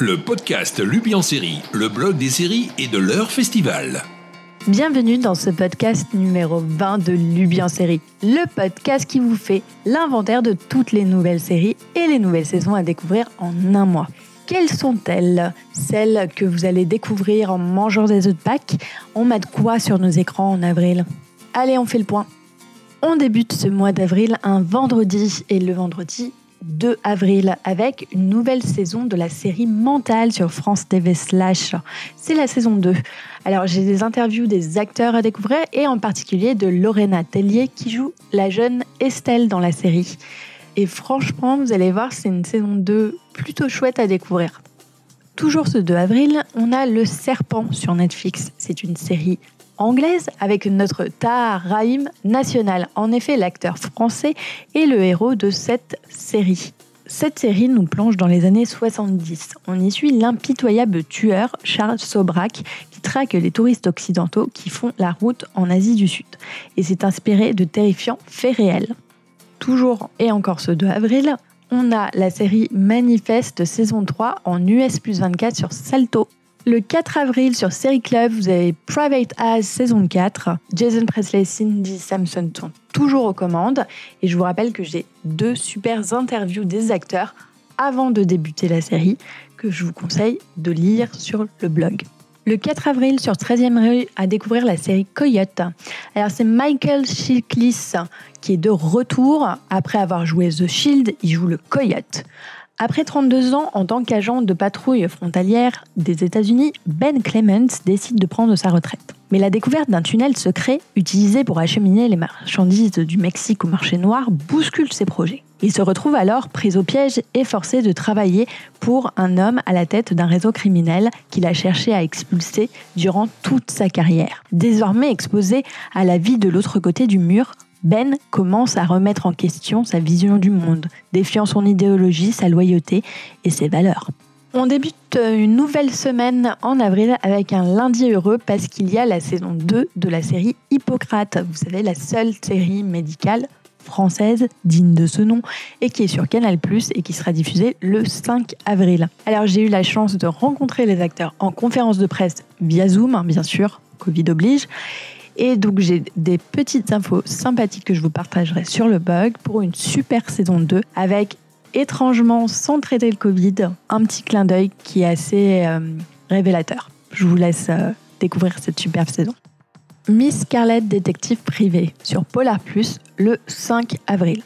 le podcast Lubi en série, le blog des séries et de leur festival. Bienvenue dans ce podcast numéro 20 de Lubi en série, le podcast qui vous fait l'inventaire de toutes les nouvelles séries et les nouvelles saisons à découvrir en un mois. Quelles sont-elles? Celles que vous allez découvrir en mangeant des œufs de Pâques? On met de quoi sur nos écrans en avril? Allez, on fait le point. On débute ce mois d'avril un vendredi et le vendredi 2 avril avec une nouvelle saison de la série Mentale sur France TV Slash. C'est la saison 2. Alors j'ai des interviews des acteurs à découvrir et en particulier de Lorena Tellier qui joue la jeune Estelle dans la série. Et franchement, vous allez voir, c'est une saison 2 plutôt chouette à découvrir. Toujours ce 2 avril, on a Le Serpent sur Netflix. C'est une série anglaise avec notre Tahar Rahim national. En effet, l'acteur français est le héros de cette série. Cette série nous plonge dans les années 70. On y suit l'impitoyable tueur Charles Sobrak qui traque les touristes occidentaux qui font la route en Asie du Sud. Et c'est inspiré de terrifiants faits réels. Toujours et encore ce 2 avril, on a la série Manifeste saison 3 en US plus 24 sur Salto le 4 avril sur Série Club, vous avez Private Eyes saison 4. Jason Presley Cindy Sampson sont toujours aux commandes. Et je vous rappelle que j'ai deux super interviews des acteurs avant de débuter la série que je vous conseille de lire sur le blog. Le 4 avril sur 13e rue à découvrir la série Coyote. Alors c'est Michael Chiklis qui est de retour après avoir joué The Shield, il joue le Coyote. Après 32 ans en tant qu'agent de patrouille frontalière des États-Unis, Ben Clements décide de prendre sa retraite. Mais la découverte d'un tunnel secret utilisé pour acheminer les marchandises du Mexique au marché noir bouscule ses projets. Il se retrouve alors pris au piège et forcé de travailler pour un homme à la tête d'un réseau criminel qu'il a cherché à expulser durant toute sa carrière. Désormais exposé à la vie de l'autre côté du mur, ben commence à remettre en question sa vision du monde, défiant son idéologie, sa loyauté et ses valeurs. On débute une nouvelle semaine en avril avec un lundi heureux parce qu'il y a la saison 2 de la série Hippocrate. Vous savez, la seule série médicale française digne de ce nom et qui est sur Canal ⁇ et qui sera diffusée le 5 avril. Alors j'ai eu la chance de rencontrer les acteurs en conférence de presse via Zoom, hein, bien sûr, Covid oblige, et donc j'ai des petites infos sympathiques que je vous partagerai sur le blog pour une super saison 2 avec étrangement sans traiter le Covid, un petit clin d'œil qui est assez euh, révélateur. Je vous laisse euh, découvrir cette superbe saison. Miss Scarlett détective privée sur Polar Plus le 5 avril.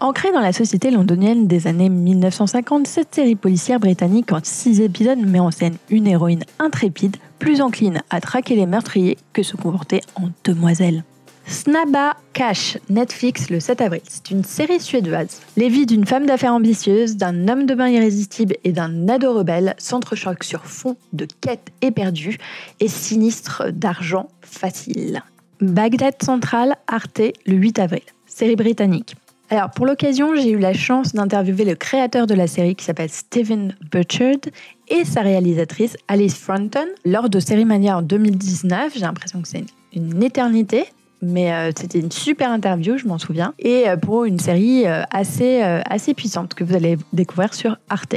Ancrée dans la société londonienne des années 1950, cette série policière britannique en 6 épisodes met en scène une héroïne intrépide, plus encline à traquer les meurtriers que se comporter en demoiselle. Snabba Cash, Netflix le 7 avril. C'est une série suédoise. Les vies d'une femme d'affaires ambitieuse, d'un homme de bain irrésistible et d'un ado rebelle s'entrechoquent sur fond de quête éperdue et sinistre d'argent facile. Bagdad Central, Arte, le 8 avril. Série britannique. Alors pour l'occasion, j'ai eu la chance d'interviewer le créateur de la série qui s'appelle Steven Butchard et sa réalisatrice Alice Fronton lors de Série Mania en 2019. J'ai l'impression que c'est une, éternité, mais euh, c'était une super interview, je m'en souviens, et euh, pour une série euh, assez, assez puissante que vous allez découvrir sur Arte.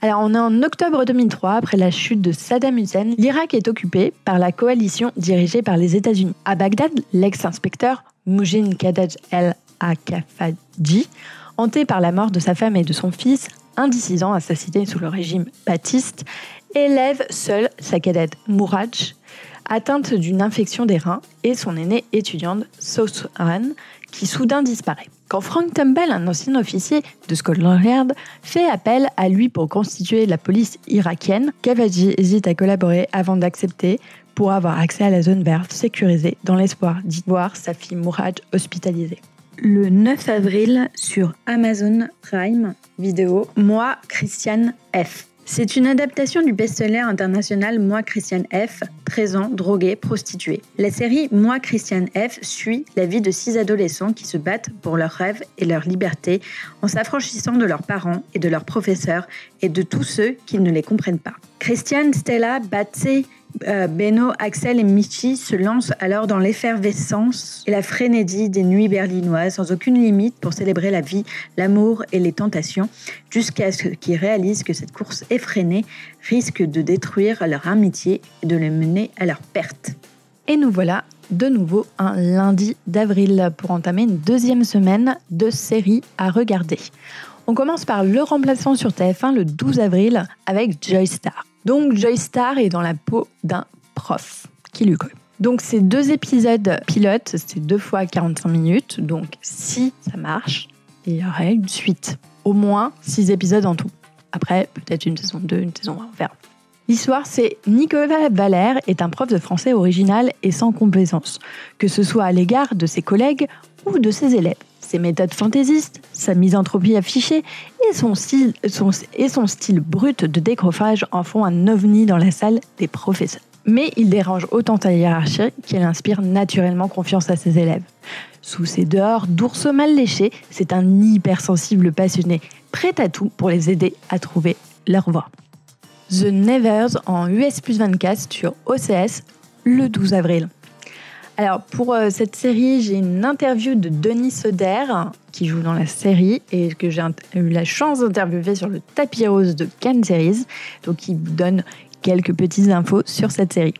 Alors on est en octobre 2003, après la chute de Saddam Hussein, l'Irak est occupé par la coalition dirigée par les États-Unis. À Bagdad, l'ex-inspecteur Mujin Kadaj el Akafaji, hanté par la mort de sa femme et de son fils, un assassiné sous le régime baptiste, élève seule sa cadette Mouraj, atteinte d'une infection des reins, et son aînée étudiante Sosran, qui soudain disparaît. Quand Frank Tumble, un ancien officier de Scotland Yard, fait appel à lui pour constituer la police irakienne, Kavaji hésite à collaborer avant d'accepter pour avoir accès à la zone verte sécurisée dans l'espoir d'y voir sa fille Mourad hospitalisée le 9 avril sur Amazon Prime Vidéo Moi, Christiane F. C'est une adaptation du best-seller international Moi, Christiane F, 13 ans, drogué, prostituée. La série Moi, Christiane F suit la vie de six adolescents qui se battent pour leurs rêves et leur liberté en s'affranchissant de leurs parents et de leurs professeurs et de tous ceux qui ne les comprennent pas. Christian, Stella, Batsé, euh, Beno, Axel et Michi se lancent alors dans l'effervescence et la frénésie des nuits berlinoises sans aucune limite pour célébrer la vie, l'amour et les tentations, jusqu'à ce qu'ils réalisent que cette course effrénée risque de détruire leur amitié et de les mener à leur perte. Et nous voilà de nouveau un lundi d'avril pour entamer une deuxième semaine de série à regarder. On commence par le remplaçant sur TF1 le 12 avril avec Joy Star. Donc Joy Star est dans la peau d'un prof qui lui colle. Donc ces deux épisodes pilotes, c'est deux fois 45 minutes. Donc si ça marche, il y aurait une suite. Au moins six épisodes en tout. Après, peut-être une saison 2, une saison 1, on verra. L'histoire, c'est Nicolas Valère est un prof de français original et sans complaisance, que ce soit à l'égard de ses collègues ou de ses élèves. Ses méthodes fantaisistes, sa misanthropie affichée et son style, brut de décrochage en font un ovni dans la salle des professeurs. Mais il dérange autant sa hiérarchie qu'il inspire naturellement confiance à ses élèves. Sous ses dehors d'ours mal léchés, c'est un hypersensible passionné, prêt à tout pour les aider à trouver leur voie. The Nevers en US plus 24 sur OCS le 12 avril. Alors pour euh, cette série, j'ai une interview de Denis Soder qui joue dans la série et que j'ai eu la chance d'interviewer sur le tapis rose de Cannes Series. Donc il donne quelques petites infos sur cette série.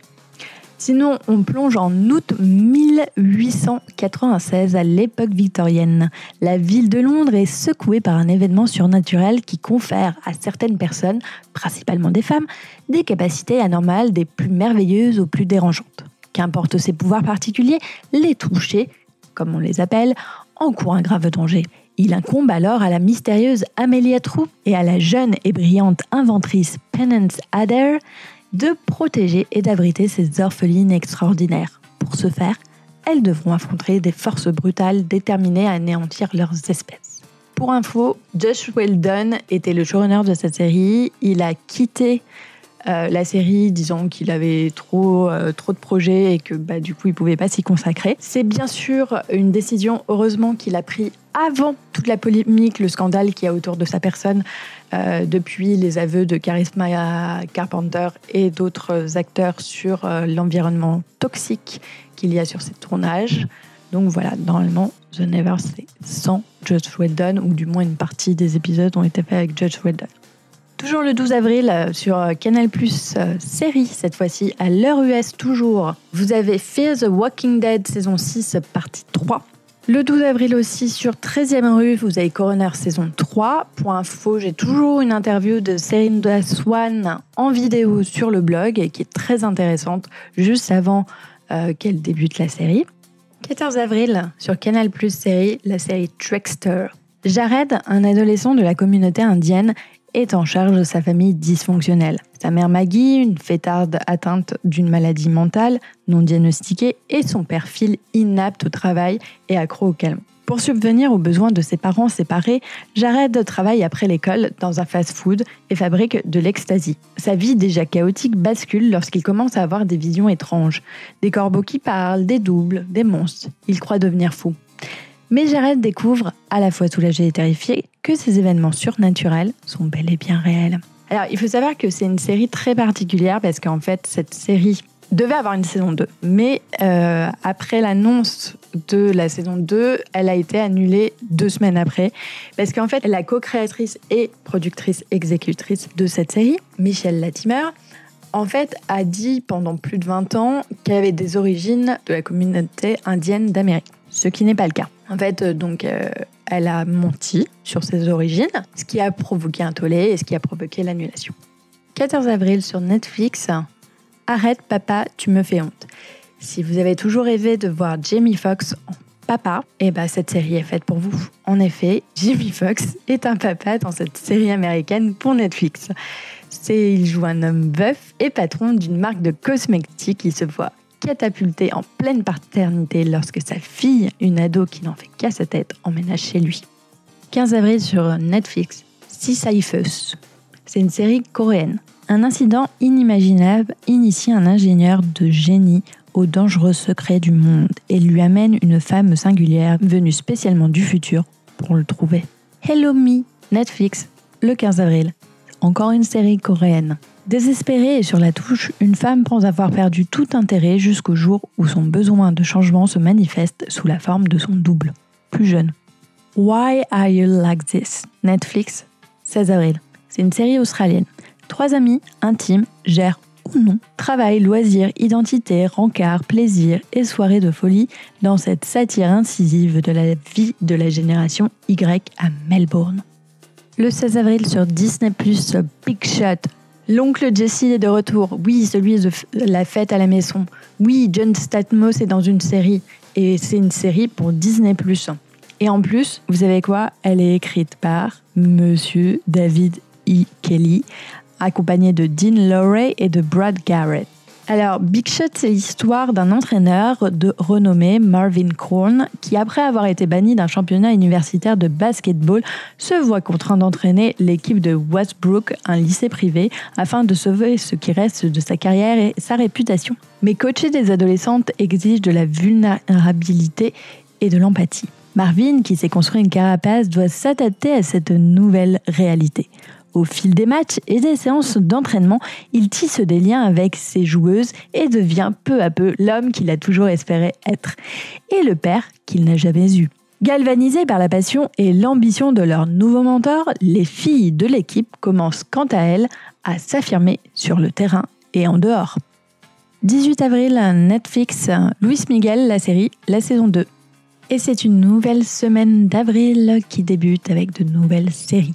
Sinon, on plonge en août 1896 à l'époque victorienne. La ville de Londres est secouée par un événement surnaturel qui confère à certaines personnes, principalement des femmes, des capacités anormales des plus merveilleuses aux plus dérangeantes. Qu'importe ses pouvoirs particuliers, les toucher, comme on les appelle, encourent un grave danger. Il incombe alors à la mystérieuse Amelia True et à la jeune et brillante inventrice Penance Adair de protéger et d'abriter ces orphelines extraordinaires. Pour ce faire, elles devront affronter des forces brutales déterminées à anéantir leurs espèces. Pour info, Josh Weldon était le showrunner de cette série. Il a quitté euh, la série, disant qu'il avait trop, euh, trop de projets et que bah, du coup il pouvait pas s'y consacrer. C'est bien sûr une décision, heureusement, qu'il a pris avant toute la polémique, le scandale qu'il y a autour de sa personne, euh, depuis les aveux de Charisma Carpenter et d'autres acteurs sur l'environnement toxique qu'il y a sur ces tournages. Donc voilà, normalement, The Never, c'est sans Judge Weldon, ou du moins une partie des épisodes ont été faits avec Judge Weldon. Toujours le 12 avril euh, sur euh, Canal Plus euh, série, cette fois-ci à l'heure US toujours. Vous avez Fear the Walking Dead saison 6 partie 3. Le 12 avril aussi sur 13e rue, vous avez Coroner saison 3. Pour info, j'ai toujours une interview de Serinda Swan en vidéo sur le blog qui est très intéressante juste avant qu'elle débute la série. 14 avril sur Canal Plus série, la série Trickster. Jared, un adolescent de la communauté indienne, est en charge de sa famille dysfonctionnelle. Sa mère Maggie, une fêtarde atteinte d'une maladie mentale non diagnostiquée, et son père Phil, inapte au travail et accro au calme. Pour subvenir aux besoins de ses parents séparés, Jared travaille après l'école dans un fast-food et fabrique de l'ecstasy. Sa vie déjà chaotique bascule lorsqu'il commence à avoir des visions étranges. Des corbeaux qui parlent, des doubles, des monstres. Il croit devenir fou. Mais Jared découvre, à la fois soulagé et terrifié, que ces événements surnaturels sont bel et bien réels. Alors, il faut savoir que c'est une série très particulière parce qu'en fait, cette série devait avoir une saison 2. Mais euh, après l'annonce de la saison 2, elle a été annulée deux semaines après. Parce qu'en fait, la co-créatrice et productrice exécutrice de cette série, Michelle Latimer, en fait, a dit pendant plus de 20 ans qu'elle avait des origines de la communauté indienne d'Amérique. Ce qui n'est pas le cas. En fait, euh, donc, euh, elle a menti sur ses origines, ce qui a provoqué un tollé et ce qui a provoqué l'annulation. 14 avril sur Netflix, Arrête papa, tu me fais honte. Si vous avez toujours rêvé de voir Jamie Foxx en papa, eh ben cette série est faite pour vous. En effet, Jamie Foxx est un papa dans cette série américaine pour Netflix. C'est il joue un homme veuf et patron d'une marque de cosmétiques qui se voit catapulté en pleine paternité lorsque sa fille, une ado qui n'en fait qu'à sa tête, emménage chez lui. 15 avril sur Netflix, Sisyphus. C'est une série coréenne. Un incident inimaginable initie un ingénieur de génie aux dangereux secrets du monde et lui amène une femme singulière venue spécialement du futur pour le trouver. Hello Me, Netflix, le 15 avril. encore une série coréenne. Désespérée et sur la touche, une femme pense avoir perdu tout intérêt jusqu'au jour où son besoin de changement se manifeste sous la forme de son double, plus jeune. Why Are You Like This? Netflix, 16 avril. C'est une série australienne. Trois amis intimes gèrent ou non travail, loisirs, identité, rencard, plaisir et soirée de folie dans cette satire incisive de la vie de la génération Y à Melbourne. Le 16 avril sur Disney ⁇ Big Shot, L'oncle Jesse est de retour. Oui, celui de la fête à la maison. Oui, John Statmos est dans une série. Et c'est une série pour Disney ⁇ Et en plus, vous savez quoi? Elle est écrite par Monsieur David E. Kelly, accompagné de Dean Lowry et de Brad Garrett. Alors, Big Shot, c'est l'histoire d'un entraîneur de renommée, Marvin Korn, qui, après avoir été banni d'un championnat universitaire de basketball, se voit contraint d'entraîner l'équipe de Westbrook, un lycée privé, afin de sauver ce qui reste de sa carrière et sa réputation. Mais coacher des adolescentes exige de la vulnérabilité et de l'empathie. Marvin, qui s'est construit une carapace, doit s'adapter à cette nouvelle réalité. Au fil des matchs et des séances d'entraînement, il tisse des liens avec ses joueuses et devient peu à peu l'homme qu'il a toujours espéré être et le père qu'il n'a jamais eu. Galvanisées par la passion et l'ambition de leur nouveau mentor, les filles de l'équipe commencent quant à elles à s'affirmer sur le terrain et en dehors. 18 avril, Netflix, Luis Miguel, la série, la saison 2. Et c'est une nouvelle semaine d'avril qui débute avec de nouvelles séries.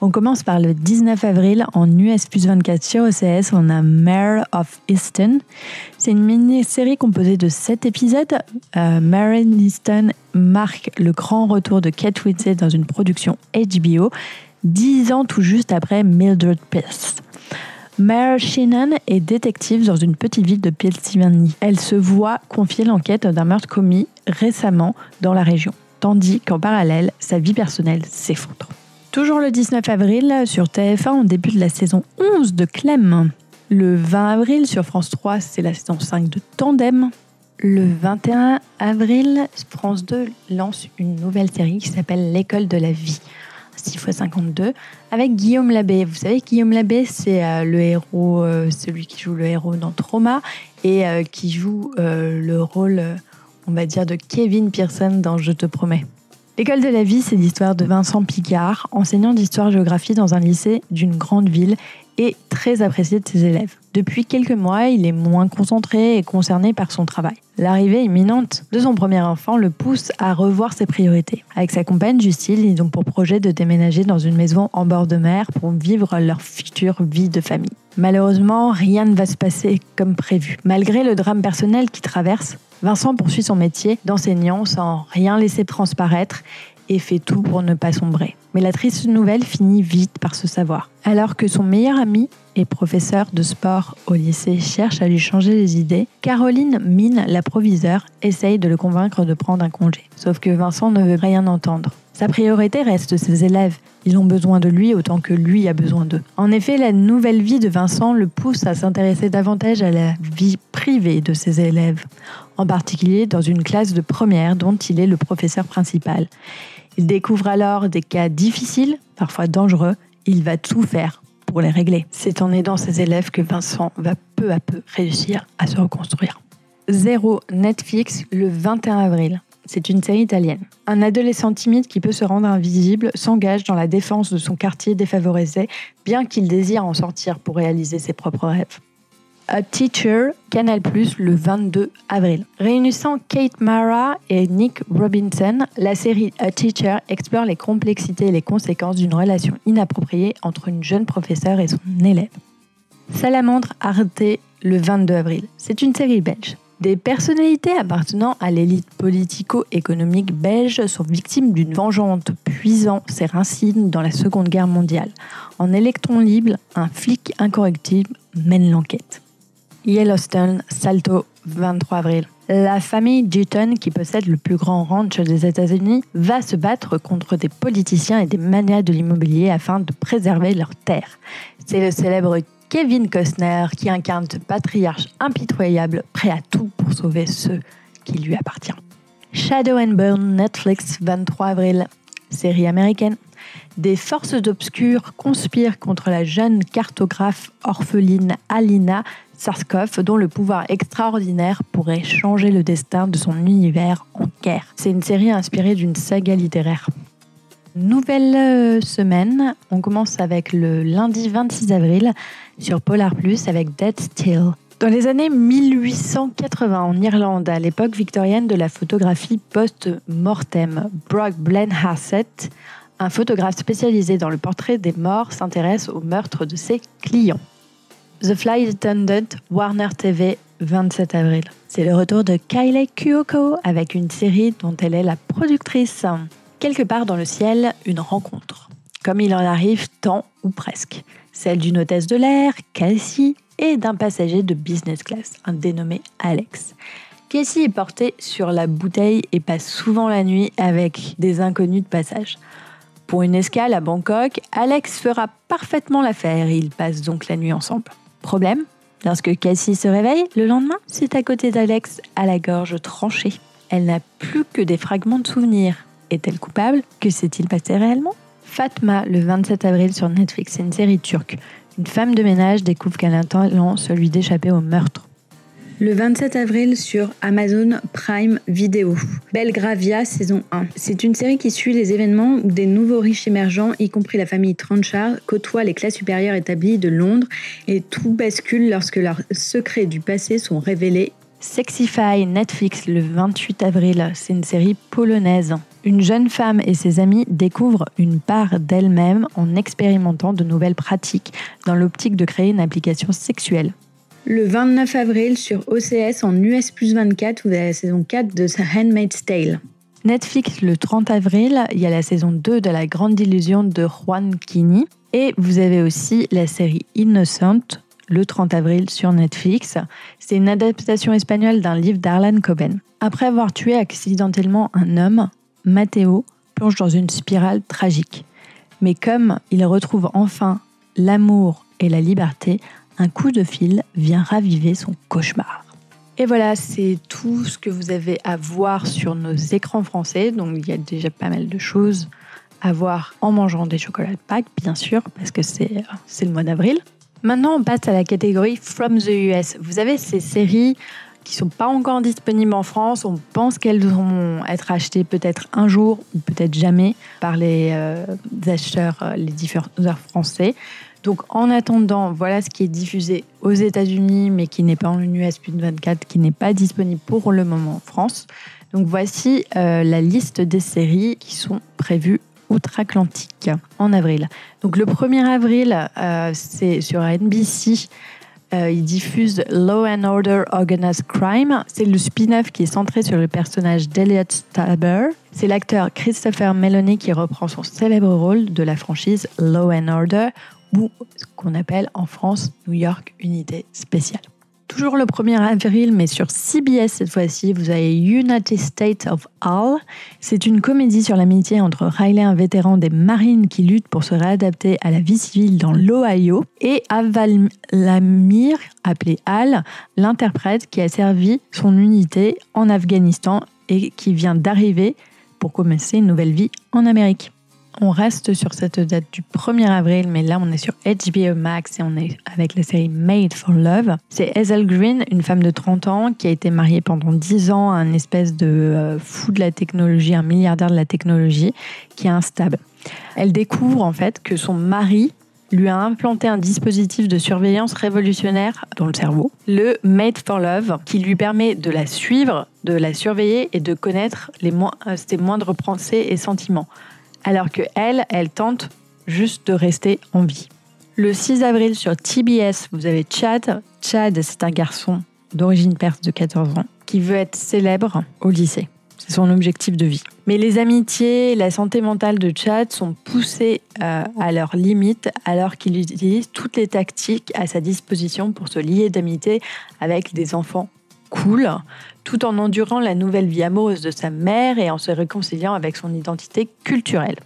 On commence par le 19 avril en US plus 24 sur OCS. On a Mare of Easton. C'est une mini-série composée de 7 épisodes. Euh, Mare Easton marque le grand retour de Kate Winslet dans une production HBO, 10 ans tout juste après Mildred Pierce. Mare Sheenan est détective dans une petite ville de Pennsylvanie. Elle se voit confier l'enquête d'un meurtre commis récemment dans la région, tandis qu'en parallèle, sa vie personnelle s'effondre. Toujours le 19 avril, sur TF1, on débute la saison 11 de Clem. Le 20 avril, sur France 3, c'est la saison 5 de Tandem. Le 21 avril, France 2 lance une nouvelle série qui s'appelle L'école de la vie. 6 x 52 avec Guillaume Labbé. Vous savez, Guillaume Labbé, c'est euh, le héros, euh, celui qui joue le héros dans Trauma et euh, qui joue le rôle, on va dire, de Kevin Pearson dans Je te promets. L'école de la vie, c'est l'histoire de Vincent Picard, enseignant d'histoire-géographie dans un lycée d'une grande ville et très apprécié de ses élèves. Depuis quelques mois, il est moins concentré et concerné par son travail. L'arrivée imminente de son premier enfant le pousse à revoir ses priorités. Avec sa compagne Justine, ils ont pour projet de déménager dans une maison en bord de mer pour vivre leur future vie de famille. Malheureusement, rien ne va se passer comme prévu. Malgré le drame personnel qu'il traverse, Vincent poursuit son métier d'enseignant sans rien laisser transparaître et fait tout pour ne pas sombrer. Mais la triste nouvelle finit vite par se savoir. Alors que son meilleur ami et professeur de sport au lycée cherche à lui changer les idées, Caroline Mine, la proviseure, essaye de le convaincre de prendre un congé. Sauf que Vincent ne veut rien entendre. Sa priorité reste ses élèves. Ils ont besoin de lui autant que lui a besoin d'eux. En effet, la nouvelle vie de Vincent le pousse à s'intéresser davantage à la vie privée de ses élèves, en particulier dans une classe de première dont il est le professeur principal. Il découvre alors des cas difficiles, parfois dangereux. Il va tout faire pour les régler. C'est en aidant ses élèves que Vincent va peu à peu réussir à se reconstruire. Zéro Netflix le 21 avril. C'est une série italienne. Un adolescent timide qui peut se rendre invisible s'engage dans la défense de son quartier défavorisé, bien qu'il désire en sortir pour réaliser ses propres rêves. A Teacher, Canal+, le 22 avril. Réunissant Kate Mara et Nick Robinson, la série A Teacher explore les complexités et les conséquences d'une relation inappropriée entre une jeune professeure et son élève. Salamandre Arte, le 22 avril. C'est une série belge. Des personnalités appartenant à l'élite politico-économique belge sont victimes d'une vengeance puisant ses racines dans la Seconde Guerre mondiale. En électron libre, un flic incorrectible mène l'enquête. Yellowstone, Salto, 23 avril. La famille Dutton, qui possède le plus grand ranch des États-Unis, va se battre contre des politiciens et des manias de l'immobilier afin de préserver leurs terres. C'est le célèbre Kevin Costner qui incarne ce patriarche impitoyable, prêt à tout pour sauver ceux qui lui appartiennent. Shadow and Burn, Netflix, 23 avril. série américaine. Des forces obscures conspirent contre la jeune cartographe orpheline Alina Sarskov, dont le pouvoir extraordinaire pourrait changer le destin de son univers en guerre. C'est une série inspirée d'une saga littéraire. Nouvelle euh, semaine, on commence avec le lundi 26 avril sur Polar Plus avec Dead Still. Dans les années 1880 en Irlande, à l'époque victorienne de la photographie post-mortem, Brock Blenhassett, un photographe spécialisé dans le portrait des morts, s'intéresse au meurtre de ses clients. The Flight Attendant, Warner TV, 27 avril. C'est le retour de Kylie Kyoko avec une série dont elle est la productrice. Quelque part dans le ciel, une rencontre. Comme il en arrive tant ou presque. Celle d'une hôtesse de l'air, Cassie, et d'un passager de business class, un dénommé Alex. Cassie est portée sur la bouteille et passe souvent la nuit avec des inconnus de passage. Pour une escale à Bangkok, Alex fera parfaitement l'affaire et ils passent donc la nuit ensemble. Problème Lorsque Cassie se réveille, le lendemain, c'est à côté d'Alex, à la gorge tranchée. Elle n'a plus que des fragments de souvenirs. Est-elle coupable? Que s'est-il passé réellement? Fatma, le 27 avril sur Netflix, c'est une série turque. Une femme de ménage découvre qu'elle a un talent, celui d'échapper au meurtre. Le 27 avril sur Amazon Prime Video. Belgravia saison 1. C'est une série qui suit les événements où des nouveaux riches émergents, y compris la famille Tranchard, côtoient les classes supérieures établies de Londres et tout bascule lorsque leurs secrets du passé sont révélés. Sexify Netflix le 28 avril. C'est une série polonaise. Une jeune femme et ses amis découvrent une part d'elle-même en expérimentant de nouvelles pratiques dans l'optique de créer une application sexuelle. Le 29 avril sur OCS en US plus 24, vous avez la saison 4 de The Handmaid's Tale. Netflix, le 30 avril, il y a la saison 2 de La Grande Illusion de Juan Kini. Et vous avez aussi la série Innocent, le 30 avril sur Netflix. C'est une adaptation espagnole d'un livre d'Arlan Coben. Après avoir tué accidentellement un homme, Matteo plonge dans une spirale tragique. Mais comme il retrouve enfin l'amour et la liberté, un coup de fil vient raviver son cauchemar. Et voilà, c'est tout ce que vous avez à voir sur nos écrans français. Donc il y a déjà pas mal de choses à voir en mangeant des chocolats de Pâques, bien sûr, parce que c'est le mois d'avril. Maintenant, on passe à la catégorie From the US. Vous avez ces séries qui sont pas encore disponibles en France. On pense qu'elles vont être achetées peut-être un jour ou peut-être jamais par les euh, acheteurs, euh, les diffuseurs français. Donc en attendant, voilà ce qui est diffusé aux États-Unis, mais qui n'est pas en US 24, qui n'est pas disponible pour le moment en France. Donc voici euh, la liste des séries qui sont prévues outre-Atlantique en avril. Donc le 1er avril, c'est sur NBC euh, il diffuse Law and Order Organized Crime. C'est le spin-off qui est centré sur le personnage d'Eliot Staber. C'est l'acteur Christopher Meloni qui reprend son célèbre rôle de la franchise Law and Order ou ce qu'on appelle en France New York Unité Spéciale. Toujours le 1er avril, mais sur CBS cette fois-ci, vous avez United States of All. C'est une comédie sur l'amitié entre Riley, un vétéran des marines qui lutte pour se réadapter à la vie civile dans l'Ohio, et Aval Lamir, appelé Al, l'interprète qui a servi son unité en Afghanistan et qui vient d'arriver pour commencer une nouvelle vie en Amérique. On reste sur cette date du 1er avril, mais là on est sur HBO Max et on est avec la série Made for Love. C'est Hazel Green, une femme de 30 ans qui a été mariée pendant 10 ans à un espèce de euh, fou de la technologie, un milliardaire de la technologie qui est instable. Elle découvre en fait que son mari lui a implanté un dispositif de surveillance révolutionnaire dans le cerveau, le Made for Love, qui lui permet de la suivre, de la surveiller et de connaître les euh, ses moindres pensées et sentiments alors que elle, elle tente juste de rester en vie. Le 6 avril sur TBS, vous avez Chad. Chad, c'est un garçon d'origine perse de 14 ans qui veut être célèbre au lycée. C'est son objectif de vie. Mais les amitiés la santé mentale de Chad sont poussées euh, à leurs limites alors qu'il utilise toutes les tactiques à sa disposition pour se lier d'amitié avec des enfants cool, tout en endurant la nouvelle vie amoureuse de sa mère et en se réconciliant avec son identité culturelle.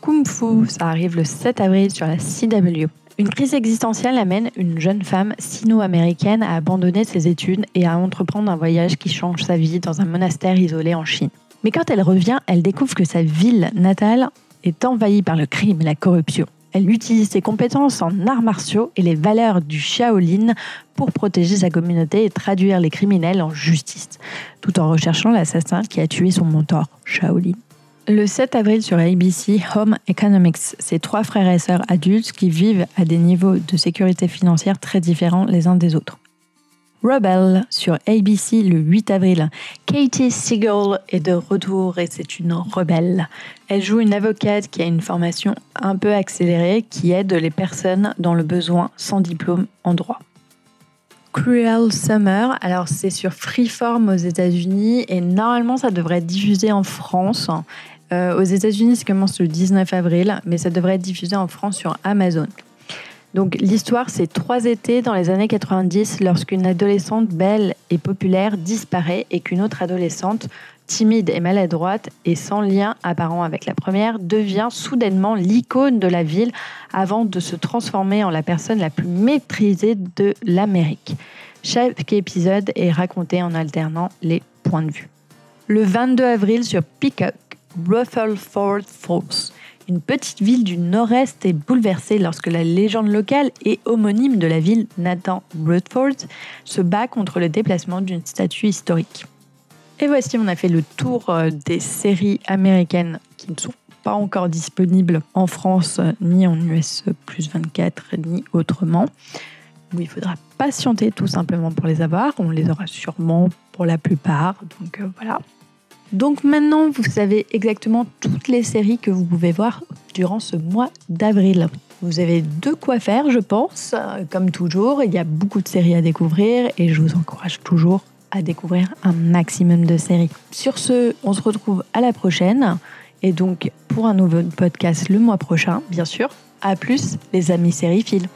Kung Fu, ça arrive le 7 avril sur la CW. Une crise existentielle amène une jeune femme sino-américaine à abandonner ses études et à entreprendre un voyage qui change sa vie dans un monastère isolé en Chine. Mais quand elle revient, elle découvre que sa ville natale est envahie par le crime et la corruption. Elle utilise ses compétences en arts martiaux et les valeurs du Shaolin pour protéger sa communauté et traduire les criminels en justice, tout en recherchant l'assassin qui a tué son mentor, Shaolin. Le 7 avril sur ABC, Home Economics, c'est trois frères et sœurs adultes qui vivent à des niveaux de sécurité financière très différents les uns des autres. Rebel sur ABC le 8 avril. Katie Siegel est de retour et c'est une rebelle. Elle joue une avocate qui a une formation un peu accélérée qui aide les personnes dans le besoin sans diplôme en droit. Cruel Summer, alors c'est sur Freeform aux États-Unis et normalement ça devrait être diffusé en France. Euh, aux États-Unis, ça commence le 19 avril, mais ça devrait être diffusé en France sur Amazon. Donc l'histoire, c'est trois étés dans les années 90 lorsqu'une adolescente belle et populaire disparaît et qu'une autre adolescente, timide et maladroite et sans lien apparent avec la première, devient soudainement l'icône de la ville avant de se transformer en la personne la plus maîtrisée de l'Amérique. Chaque épisode est raconté en alternant les points de vue. Le 22 avril sur Peacock, Rutherford Falls. Une petite ville du nord-est est bouleversée lorsque la légende locale et homonyme de la ville, Nathan Rutherford, se bat contre le déplacement d'une statue historique. Et voici, on a fait le tour euh, des séries américaines qui ne sont pas encore disponibles en France, ni en US plus 24, ni autrement. Il faudra patienter tout simplement pour les avoir. On les aura sûrement pour la plupart. Donc euh, voilà. Donc maintenant, vous savez exactement toutes les séries que vous pouvez voir durant ce mois d'avril. Vous avez de quoi faire, je pense. Comme toujours, il y a beaucoup de séries à découvrir et je vous encourage toujours à découvrir un maximum de séries. Sur ce, on se retrouve à la prochaine et donc pour un nouveau podcast le mois prochain, bien sûr. À plus, les amis sériphiles.